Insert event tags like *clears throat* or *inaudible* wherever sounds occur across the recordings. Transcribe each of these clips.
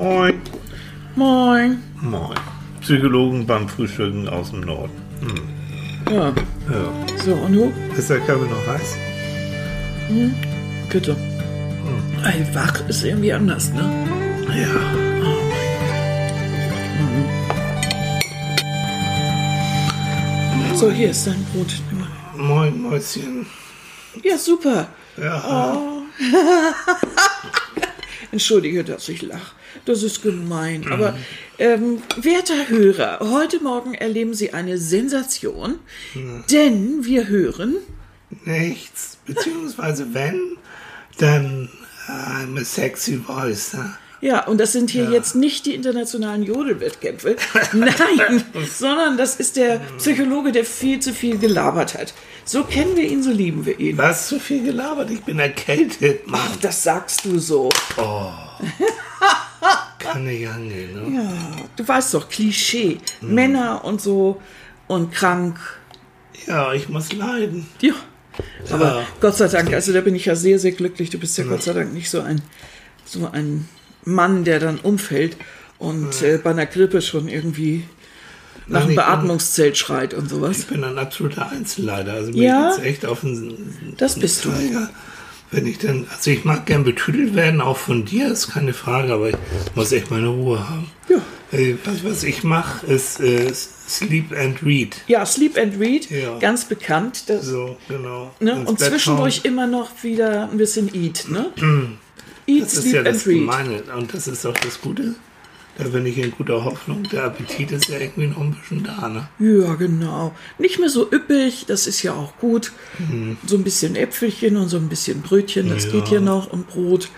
Moin. Moin. Moin. Psychologen beim Frühstücken aus dem Norden. Hm. Ja. Ja. So, und du? Ist der Kaffee noch heiß? Bitte. Ey, wach ist irgendwie anders, ne? Ja. So, hier ist dein Brot. Moin, Mäuschen. Ja, super. Ja. *laughs* Entschuldige, dass ich lache. Das ist gemein. Aber, ähm, werter Hörer, heute Morgen erleben Sie eine Sensation, denn wir hören, Nichts. Beziehungsweise wenn, dann a sexy voice. Ne? ja, und das sind hier jetzt nicht die internationalen Jodelwettkämpfe, *laughs* nein, *laughs* sondern das ist der Psychologe, der viel zu viel gelabert hat. So kennen wir ihn, so lieben wir ihn. Was zu viel gelabert? Ich bin erkältet, Mann. Ach, das sagst du so. Kann nicht angehen, ne? Ja, du weißt doch, Klischee. Männer und so und krank. Ja, ich muss leiden. Ja. Aber Ja. Gott sei Dank, also da bin ich ja sehr, sehr glücklich. Du bist ja, Gott sei Dank nicht so ein, so ein Mann, der dann umfällt und äh, bei einer Grippe schon irgendwie nach einem Beatmungszelt schreit und sowas. Ich bin ein absoluter Einzelleider. Also mir Ja? geht's echt auf den Das bist du. Zeiger. Wenn ich dann, also ich mag gern betüdelt werden, auch von dir, ist keine Frage, aber ich muss echt meine Ruhe haben. Ja. Äh, Was, was ich mache, ist äh, Sleep and Read. Ja, Sleep and Read, Ja. ganz bekannt. Das, So, genau. ne? Und Bett zwischendurch schauen. immer noch wieder ein bisschen Eat, ne? Eat, Das ist Sleep ja and das Read. Gemeine. Und das ist auch das Gute. Da bin ich in guter Hoffnung. Der Appetit ist ja irgendwie noch ein bisschen da, ne? Ja, genau. Nicht mehr so üppig, das ist ja auch gut. So ein bisschen Äpfelchen und so ein bisschen Brötchen, das Ja. geht hier noch und Brot.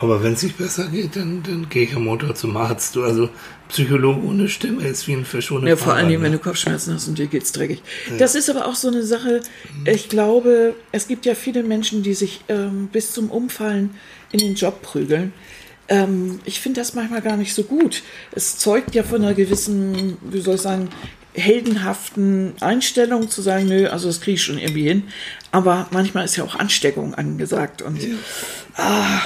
Aber wenn es nicht besser geht, dann, dann gehe ich am Montag zum Arzt. Du, also Psychologe ohne Stimme ist wie ein Fisch ohne Ja, vor allen Fahrrad, Dingen, wenn ne? du Kopfschmerzen hast und dir geht's dreckig. Das ist aber auch so eine Sache, ich glaube, es gibt ja viele Menschen, die sich ähm, bis zum Umfallen in den Job prügeln. Ähm, ich finde das manchmal gar nicht so gut. Es zeugt ja von einer gewissen, wie soll ich sagen, heldenhaften Einstellung zu sagen, nö, also das kriege ich schon irgendwie hin. Aber manchmal ist ja auch Ansteckung angesagt und ah,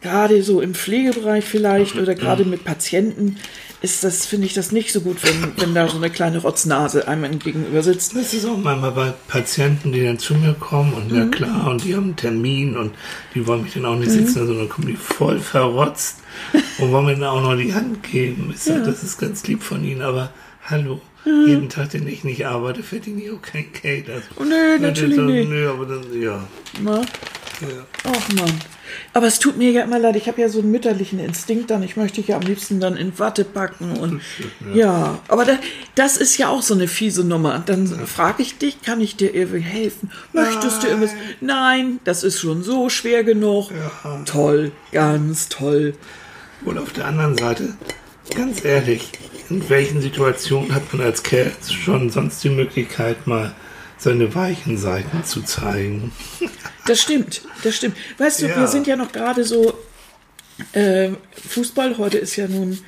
gerade so im Pflegebereich vielleicht oder gerade mit Patienten ist das, finde ich das nicht so gut, wenn, wenn da so eine kleine Rotznase einem gegenüber sitzt. Das ist auch manchmal bei Patienten, die dann zu mir kommen und Mhm. ja klar, und die haben einen Termin und die wollen mich dann auch nicht sitzen, sondern kommen die voll verrotzt *laughs* und wollen mir dann auch noch die Hand geben. Ich sag, das ist ganz lieb von ihnen, aber hallo, Mhm. jeden Tag, den ich nicht arbeite, verdiene ich auch kein Geld. Also, Oh, nö, natürlich nicht. Nö, aber dann, ja. Na? Ja. Ach Mann. Aber es tut mir ja immer leid, ich habe ja so einen mütterlichen Instinkt dann. Ich möchte dich ja am liebsten dann in Watte packen und ja, aber da, das ist ja auch so eine fiese Nummer. Dann frage ich dich, kann ich dir irgendwie helfen? Möchtest du irgendwas? Nein, das ist schon so schwer genug. Toll, ganz toll. Und auf der anderen Seite, ganz ehrlich, in welchen Situationen hat man als Kerl schon sonst die Möglichkeit, mal seine weichen Seiten zu zeigen? *laughs* Das stimmt, das stimmt. Weißt du, Ja. wir sind ja noch gerade so äh, Fußball, heute ist ja nun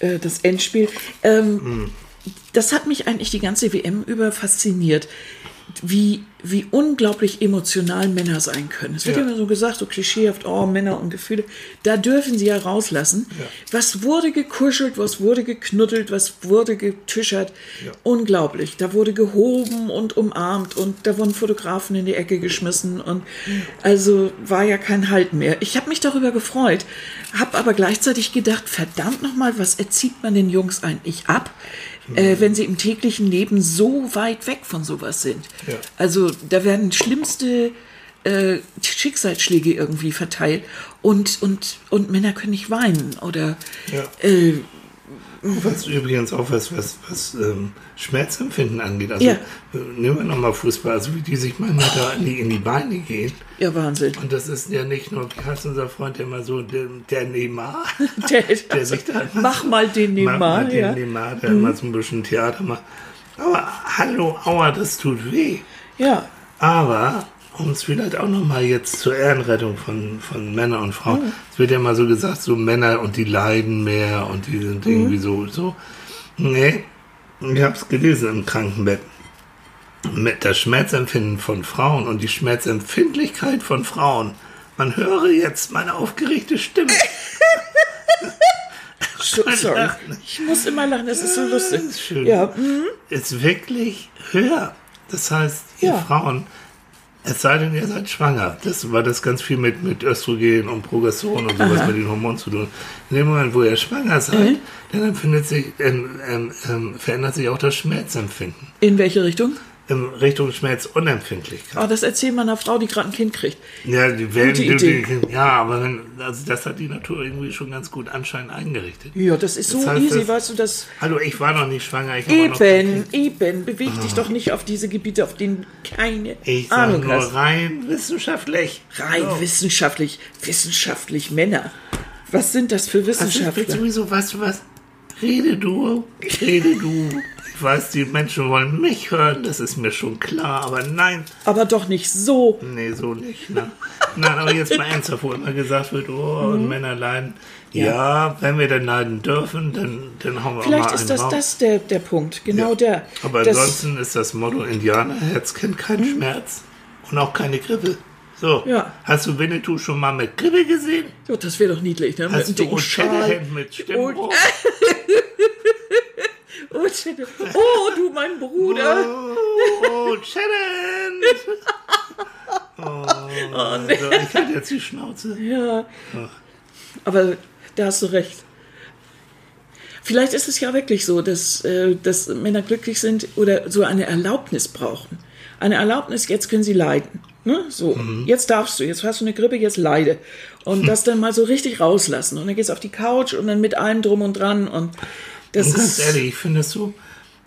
äh, das Endspiel. Ähm, Das hat mich eigentlich die ganze WM über fasziniert, wie, wie unglaublich emotional Männer sein können. Es wird Ja. immer so gesagt, so klischeehaft, oh, Männer und Gefühle. Da dürfen sie ja rauslassen. Was wurde gekuschelt, was wurde geknuddelt, was wurde getischert. Ja. Unglaublich. Da wurde gehoben und umarmt und da wurden Fotografen in die Ecke geschmissen und also war ja kein Halt mehr. Ich habe mich darüber gefreut, habe aber gleichzeitig gedacht, verdammt nochmal, was erzieht man den Jungs eigentlich ab, äh, wenn sie im täglichen Leben so weit weg von sowas sind. Ja. Also da werden schlimmste äh, Schicksalsschläge irgendwie verteilt und, und, und Männer können nicht weinen oder Ja. äh, Was übrigens auch was, was, was ähm, Schmerzempfinden angeht. Also Ja. äh, nehmen wir nochmal Fußball, also wie die sich manchmal da in die, in die Beine gehen. ja Wahnsinn. Und das ist ja nicht nur, wie heißt unser Freund der immer so, der, der Neymar, *laughs* Der, der sich da *laughs* mach mal den Mach Neymar, mal den ja. Neymar, der immer so ein bisschen Theater macht. Aber hallo, aua, das tut weh. Ja, Aber, um es vielleicht auch nochmal jetzt zur Ehrenrettung von, von Männern und Frauen, es wird ja mal so gesagt, so Männer und die leiden mehr und die sind irgendwie so, so. Nee, ich habe es gelesen im Krankenbett. Mit das Schmerzempfinden von Frauen und die Schmerzempfindlichkeit von Frauen. Man höre jetzt meine aufgeregte Stimme. *laughs* So- Sorry. Ich muss immer lachen, das ist so lustig. Ist schön. Ja, mhm. Ist wirklich höher. Das heißt, ihr Ja. Frauen, es sei denn, ihr seid schwanger. Das war das ganz viel mit, mit Östrogen und Progesteron und sowas mit den Hormonen zu tun. In dem Moment, wo ihr schwanger seid, Mhm. dann empfindet sich, ähm, ähm, ähm, verändert sich auch das Schmerzempfinden. In welche Richtung? In Richtung Schmerzunempfindlichkeit. Oh, das erzählt man einer Frau, die gerade ein Kind kriegt. Ja, die werden, Gute Idee. die, ja, aber wenn, also das hat die Natur irgendwie schon ganz gut anscheinend eingerichtet. Ja, das ist so Das heißt, easy, das- weißt du, das. Hallo, ich war noch nicht schwanger. Ich Eben, eben, beweg dich doch nicht auf diese Gebiete, auf denen keine Ich sag Ahnung nur hast. rein wissenschaftlich. Rein So. wissenschaftlich, wissenschaftlich Männer. Was sind das für Wissenschaftler? sowieso, weißt du was? Rede du, rede du. *laughs* Ich weiß, die Menschen wollen mich hören, das ist mir schon klar, aber nein, Aber doch nicht so. nee, so nicht. Ne? Nein, aber jetzt mal ernsthaft, wo immer gesagt wird, oh, Mhm. und Männer leiden. Ja. wenn wir dann leiden dürfen, dann, dann hauen wir auch Vielleicht mal ist das raus. das der, der Punkt. Genau Ja. der. Aber ansonsten ist das Motto Indianerherz kennt keinen Schmerz und auch keine Grippe. So, Mhm. Ja. hast du Winnetou schon mal mit Grippe gesehen? Oh, das wäre doch niedlich, ne? Mit Hast einem du. Shatterhand mit Stimmbruch? *laughs* Oh, oh, du mein Bruder. Oh, Challenge! *laughs* Oh, nee. so, ich hatte jetzt die Schnauze. Ja. Aber da hast du recht. Vielleicht ist es ja wirklich so, dass, äh, dass Männer glücklich sind oder so eine Erlaubnis brauchen. Eine Erlaubnis, jetzt können sie leiden. Ne? So, Mhm. jetzt darfst du, jetzt hast du eine Grippe, jetzt leide. Und *laughs* das dann mal so richtig rauslassen. Und dann gehst du auf die Couch und dann mit allem drum und dran. Und das Und ganz ehrlich, ich finde es so,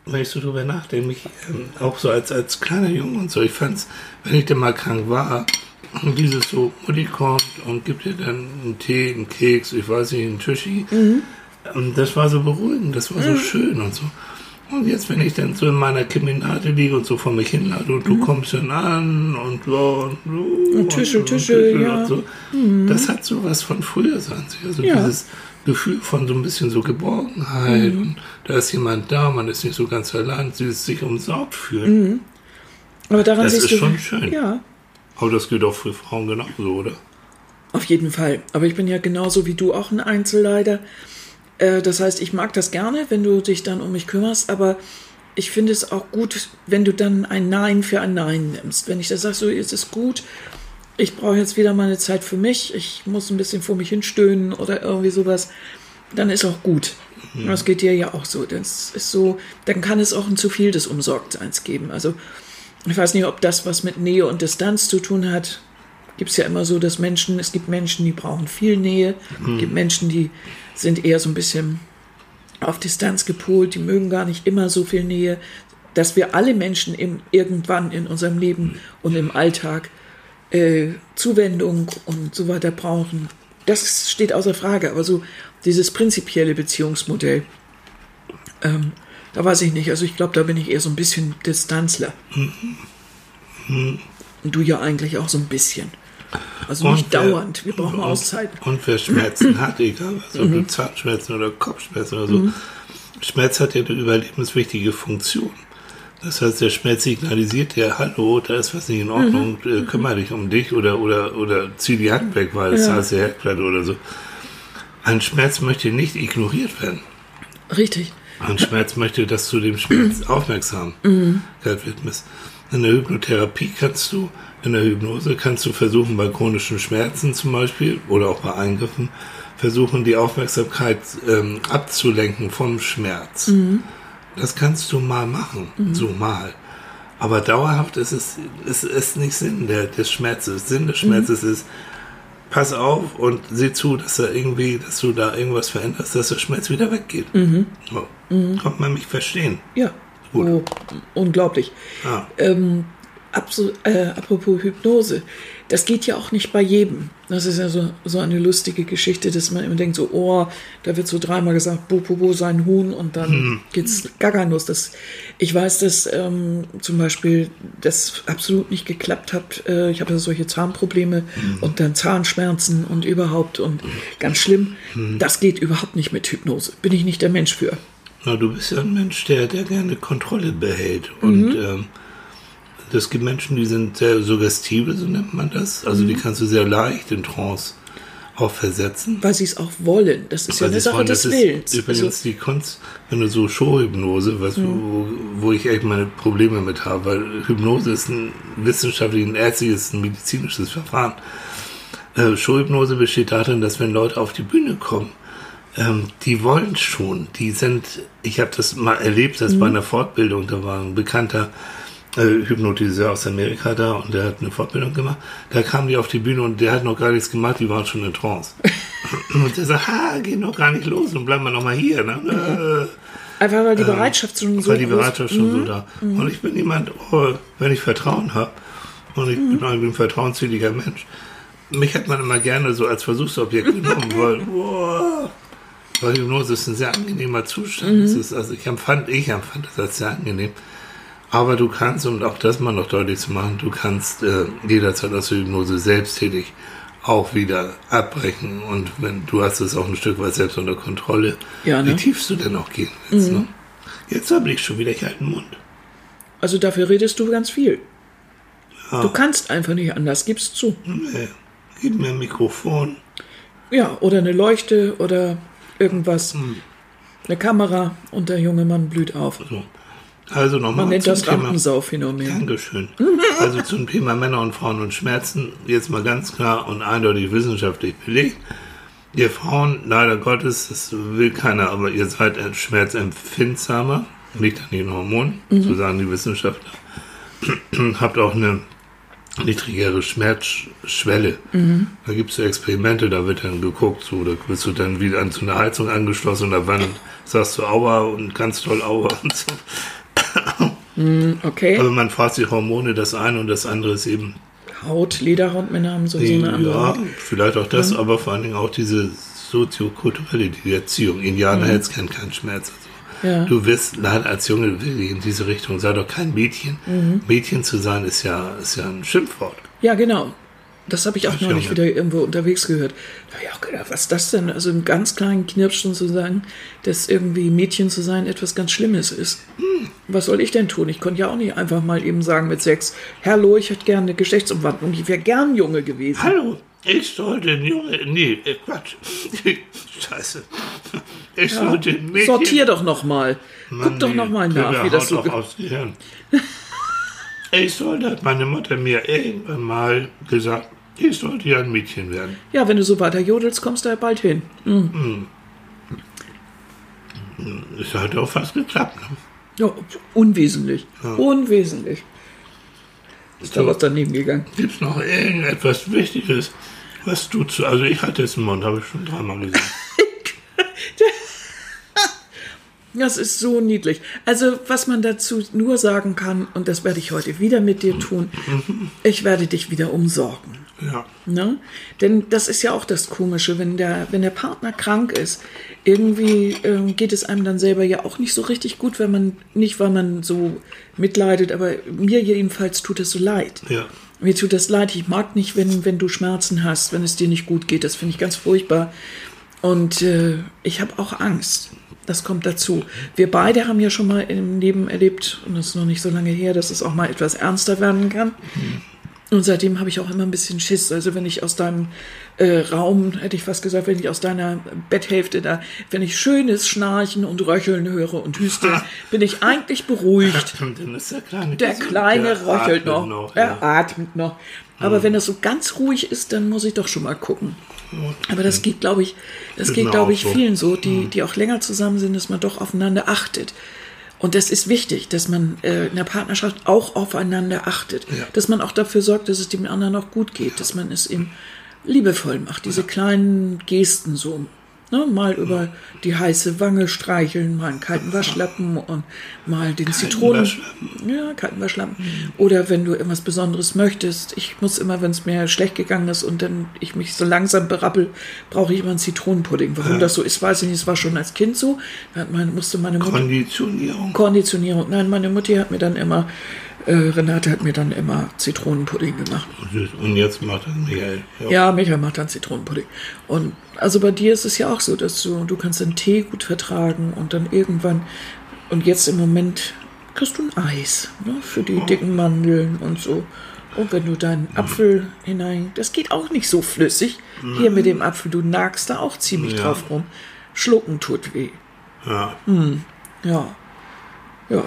wenn ich so drüber nachdenke, mich, ähm, auch so als, als kleiner Junge und so, ich fand's, wenn ich dann mal krank war, und dieses so, Mutti kommt und gibt dir dann einen Tee, einen Keks, ich weiß nicht, einen Tischi. Und das war so beruhigend, das war so schön und so. Und jetzt, wenn ich dann so in meiner Keminate liege und so vor mich hinlade und du kommst dann an und so und, so Und Tische, Tische, ja. und so. Das hat so was von früher an sich. Also Ja. dieses Gefühl von so ein bisschen so Geborgenheit Mhm. und da ist jemand da, man ist nicht so ganz allein, dieses sich umsorgt fühlen. Aber daran Das siehst ist du. schon schön. Ja, Aber das geht auch für Frauen genauso, oder? Auf jeden Fall. Aber ich bin ja genauso wie du auch ein Einzelleider. Äh, das heißt, ich mag das gerne, wenn du dich dann um mich kümmerst, aber ich finde es auch gut, wenn du dann ein Nein für ein Nein nimmst. Wenn ich das sage, so, jetzt ist gut, ich brauche jetzt wieder mal eine Zeit für mich, ich muss ein bisschen vor mich hinstöhnen oder irgendwie sowas, dann ist auch gut. Das geht dir ja auch so. Das ist so, dann kann es auch ein zu viel des Umsorgtseins geben. Also, ich weiß nicht, ob das was mit Nähe und Distanz zu tun hat. Gibt es ja immer so, dass Menschen, es gibt Menschen, die brauchen viel Nähe, es gibt Menschen, die sind eher so ein bisschen auf Distanz gepolt, die mögen gar nicht immer so viel Nähe. Dass wir alle Menschen im, irgendwann in unserem Leben und im Alltag äh, Zuwendung und so weiter brauchen, das steht außer Frage. Aber so dieses prinzipielle Beziehungsmodell, ähm, da weiß ich nicht. Also ich glaube, da bin ich eher so ein bisschen Distanzler. Und du ja eigentlich auch so ein bisschen. Also nicht wer- dauernd. Wir brauchen und, Auszeiten. Und wer Schmerzen hat, egal ob Mhm. Zahnschmerzen oder Kopfschmerzen oder so, Schmerz hat ja eine überlebenswichtige Funktion. Das heißt, der Schmerz signalisiert dir, hallo, da ist was nicht in Ordnung, Mhm. äh, kümmere dich um dich oder, oder, oder zieh die Hand weg, weil es Ja. heißt die Herdplatte oder so. Ein Schmerz möchte nicht ignoriert werden. Richtig. Ein Schmerz möchte, dass du dem Schmerz Aufmerksamkeit widmest. In der Hypnotherapie kannst du, in der Hypnose kannst du versuchen, bei chronischen Schmerzen zum Beispiel oder auch bei Eingriffen, versuchen, die Aufmerksamkeit ähm, abzulenken vom Schmerz. Das kannst du mal machen, so mal. Aber dauerhaft ist es, ist, ist nicht Sinn der, des Schmerzes. Sinn des Schmerzes ist, pass auf und sieh zu, dass da irgendwie, dass du da irgendwas veränderst, dass der Schmerz wieder weggeht. So. Kommt man mich verstehen? Ja. Gut. Oh, unglaublich. Ah. Ähm, äh, apropos Hypnose, das geht ja auch nicht bei jedem. Das ist ja so, so eine lustige Geschichte, dass man immer denkt, so, oh, da wird so dreimal gesagt, bo, bo, bo, sein Huhn und dann geht's gaga los. Das, ich weiß, dass ähm, zum Beispiel das absolut nicht geklappt hat. Äh, ich habe ja solche Zahnprobleme und dann Zahnschmerzen und überhaupt und ganz schlimm. Das geht überhaupt nicht mit Hypnose. Bin ich nicht der Mensch für. Na, du bist ja ein Mensch, der, der gerne Kontrolle behält. Und ähm, es gibt Menschen, die sind sehr suggestive, so nennt man das. Also die kannst du sehr leicht in Trance auch versetzen. Weil sie es auch wollen. Das ist ja Weil eine sie es Sache wollen. des das Willens. ist übrigens Also, die Kunst, wenn du so Showhypnose, was, wo, wo ich echt meine Probleme mit habe, weil Hypnose ist ein wissenschaftliches, ein ärztliches, ein medizinisches Verfahren. Äh, Showhypnose besteht darin, dass wenn Leute auf die Bühne kommen, ähm, die wollen schon, die sind, ich habe das mal erlebt, das bei einer Fortbildung, da war ein bekannter äh, Hypnotiseur aus Amerika da und der hat eine Fortbildung gemacht. Da kamen die auf die Bühne und der hat noch gar nichts gemacht, die waren schon in Trance. *laughs* und der sagt, ha, geht noch gar nicht los und bleiben wir noch mal hier. Ne? einfach weil die Bereitschaft schon Äh, so war die Bereitschaft schon so da. Und ich bin jemand, oh, wenn ich Vertrauen habe, und ich bin ein vertrauenswilliger Mensch, mich hat man immer gerne so als Versuchsobjekt genommen, *laughs* weil, boah, weil Hypnose ist ein sehr angenehmer Zustand. Es ist, also ich empfand, ich empfand das als sehr angenehm. Aber du kannst, um auch das mal noch deutlich zu machen, du kannst äh, jederzeit aus der Hypnose selbsttätig auch wieder abbrechen. Und wenn du hast es auch ein Stück weit selbst unter Kontrolle, Ja, ne? wie tief du denn auch gehen willst. Ne? Jetzt habe ich schon wieder ich Mund. Also dafür redest du ganz viel. Ja. Du kannst einfach nicht anders, gibst zu. Nee. Gib mir ein Mikrofon. Ja, oder eine Leuchte oder irgendwas. Hm. Eine Kamera und der junge Mann blüht auf. So. Also nochmal Man nennt zum das Thema. Rampensau-Phänomen. Dankeschön. Also zum Thema Männer und Frauen und Schmerzen, jetzt mal ganz klar und eindeutig wissenschaftlich belegt. Ihr Frauen, leider Gottes, das will keiner, aber ihr seid schmerzempfindsamer, liegt an den Hormonen, so sagen die Wissenschaftler. *clears throat* Habt auch eine niedrigere Schmerzschwelle. Da gibt es so Experimente, da wird dann geguckt, so, da wirst du dann wieder an so eine Heizung angeschlossen und da wann sagst du Aua und ganz toll Aua und so. Okay. Also man fragt sich Hormone, das eine und das andere ist eben, Haut, Lederhautmänner haben so, so eine andere. ja, vielleicht auch das, aber vor allen Dingen auch diese soziokulturelle Erziehung. Indianer jetzt kennen keinen Schmerz. Also. Ja. Du wirst leider als Junge wirklich in diese Richtung, sei doch kein Mädchen. Mhm. Mädchen zu sein ist ja, ist ja ein Schimpfwort. Ja, genau. Das habe ich auch neulich wieder irgendwo unterwegs gehört. Da habe ich auch gedacht, was ist das denn? Also im ganz kleinen Knirpschen zu sagen, dass irgendwie Mädchen zu sein etwas ganz Schlimmes ist. Hm. Was soll ich denn tun? Ich konnte ja auch nicht einfach mal eben sagen mit sechs, Hallo, ich hätte gerne eine Geschlechtsumwandlung. Ich wäre gern Junge gewesen. Hallo, ich sollte ein Junge, nee, äh, Quatsch. *laughs* Scheiße. Ich sollte ein Mädchen. Sortier doch noch mal. Mann, Guck doch nee, noch mal der nach, wie das so ge- aufs Gehirn. *laughs* Ich sollte, hat meine Mutter mir irgendwann mal gesagt, ich sollte ja ein Mädchen werden. Ja, wenn du so weiter jodelst, kommst du ja bald hin. Es hat auch fast geklappt. Ne? Ja, unwesentlich. Unwesentlich. Ist da So. was daneben gegangen? Gibt es noch irgendetwas Wichtiges, was du zu. Also, ich hatte jetzt einen Mund, habe ich schon dreimal gesagt. Das ist so niedlich. Also, was man dazu nur sagen kann, und das werde ich heute wieder mit dir tun, ich werde dich wieder umsorgen. Ja. Ne? Denn das ist ja auch das Komische, wenn der, wenn der Partner krank ist, irgendwie ähm, geht es einem dann selber ja auch nicht so richtig gut, wenn man, nicht weil man so mitleidet, aber mir jedenfalls tut es so leid. Ja. Mir tut das leid, ich mag nicht, wenn, wenn du Schmerzen hast, wenn es dir nicht gut geht, das finde ich ganz furchtbar. Und äh, ich habe auch Angst. Das kommt dazu. Wir beide haben ja schon mal im Leben erlebt, und das ist noch nicht so lange her, dass es auch mal etwas ernster werden kann. Und seitdem habe ich auch immer ein bisschen Schiss. Also wenn ich aus deinem äh, Raum, hätte ich fast gesagt, wenn ich aus deiner Betthälfte da, wenn ich schönes Schnarchen und Röcheln höre und Hüste, *laughs* bin ich eigentlich beruhigt. *laughs* Dann ist der Kleine. Der gesund, Kleine der röchelt noch. ja. Er atmet noch. Aber wenn das so ganz ruhig ist, dann muss ich doch schon mal gucken. Aber das geht, glaube ich, das Ist geht, glaube ich, so. vielen so, die, die auch länger zusammen sind, dass man doch aufeinander achtet. Und das ist wichtig, dass man äh, in der Partnerschaft auch aufeinander achtet. Ja. Dass man auch dafür sorgt, dass es dem anderen auch gut geht. Dass man es ihm liebevoll macht. Diese kleinen Gesten so. Ne, mal über die heiße Wange streicheln, mal einen kalten Waschlappen und mal den Zitronen. Waschlappen. Ja, kalten Waschlappen. Oder wenn du irgendwas Besonderes möchtest. Ich muss immer, wenn es mir schlecht gegangen ist und dann ich mich so langsam berappel, brauche ich immer einen Zitronenpudding. Warum das so ist, weiß ich nicht. Es war schon als Kind so. Da hat meine, musste meine Mutter Konditionierung. Konditionierung. Nein, meine Mutti hat mir dann immer, äh, Renate hat mir dann immer Zitronenpudding gemacht. Und jetzt macht das Michael. Ja. Ja, Michael macht dann Zitronenpudding. Und also bei dir ist es ja auch so, dass du, du kannst den Tee gut vertragen und dann irgendwann, und jetzt im Moment kriegst du ein Eis ne, für die dicken Mandeln und so. Und wenn du deinen Apfel hinein, das geht auch nicht so flüssig. Hier mit dem Apfel, du nagst da auch ziemlich Ja. drauf rum. Schlucken tut weh. Ja. Ja. Ja.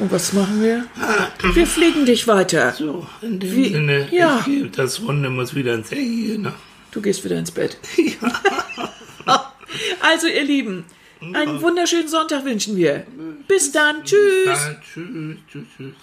Und was machen wir? Wir fliegen dich weiter. So, in dem Wie- Sinne, ja. ich das Runde muss wieder ins Ehe. Ne? Du gehst wieder ins Bett. *laughs* *laughs* also, ihr Lieben, einen wunderschönen Sonntag wünschen wir. Bis dann. Tschüss. Ja, tschüss, tschüss, tschüss.